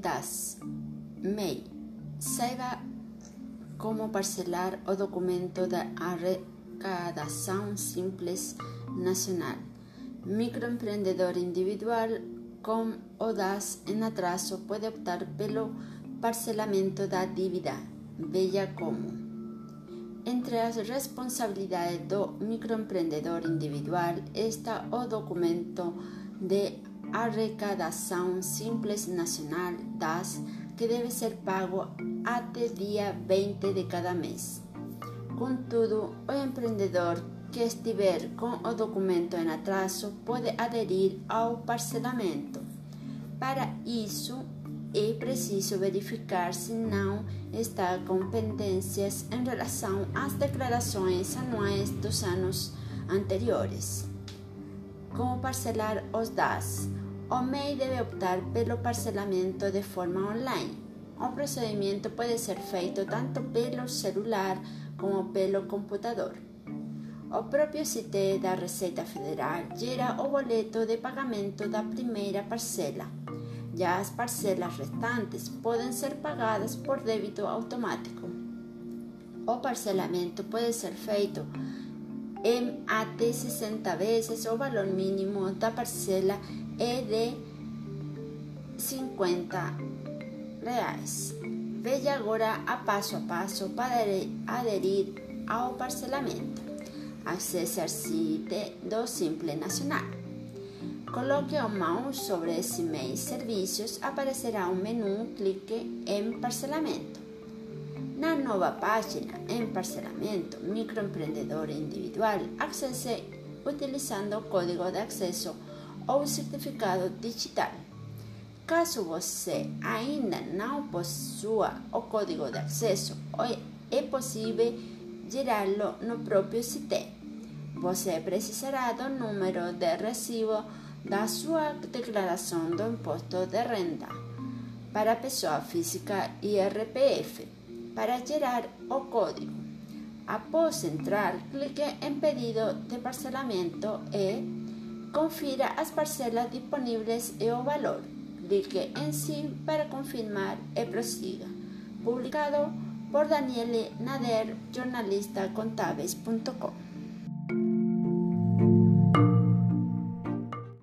das MEI. Saiba como parcelar o documento de arrecadação simples nacional. Microempreendedor individual com o DAS em atraso pode optar pelo parcelamento da dívida. Veja como. Entre as responsabilidades do microempreendedor individual está o documento de arrecadação simples nacional DAS que deve ser pago até dia 20 de cada mês. Contudo, o empreendedor que estiver com o documento em atraso pode aderir ao parcelamento. Para isso, é preciso verificar se não está com pendências em relação às declarações anuais dos anos anteriores. Como parcelar os DAS? O MEI deve optar pelo parcelamento de forma online. O procedimento pode ser feito tanto pelo celular como pelo computador. O próprio site da Receita Federal gera o boleto de pagamento da primeira parcela. Já as parcelas restantes podem ser pagadas por débito automático. O parcelamento pode ser feito em até 60 vezes o valor mínimo da parcela é de 50 reais. Veja agora a passo a passo para aderir ao parcelamento. Acesse ao site do Simple Nacional. Coloque o mouse sobre esse mês aparecerá um menu, clique em parcelamento. Na nova página, em parcelamento microempreendedor individual, acesse utilizando código de acesso ou certificado digital. Caso você ainda não possua o código de acesso, é possível gerá-lo no próprio site. Você precisará do número de recibo da sua declaração do imposto de renda para pessoa física e RPF para gerar o código. Após entrar, clique em Pedido de parcelamento e confira as parcelas disponíveis e o valor. Clique em Sim para confirmar e prossiga. Publicado por Daniele Nader, jornalistacontábeis.com.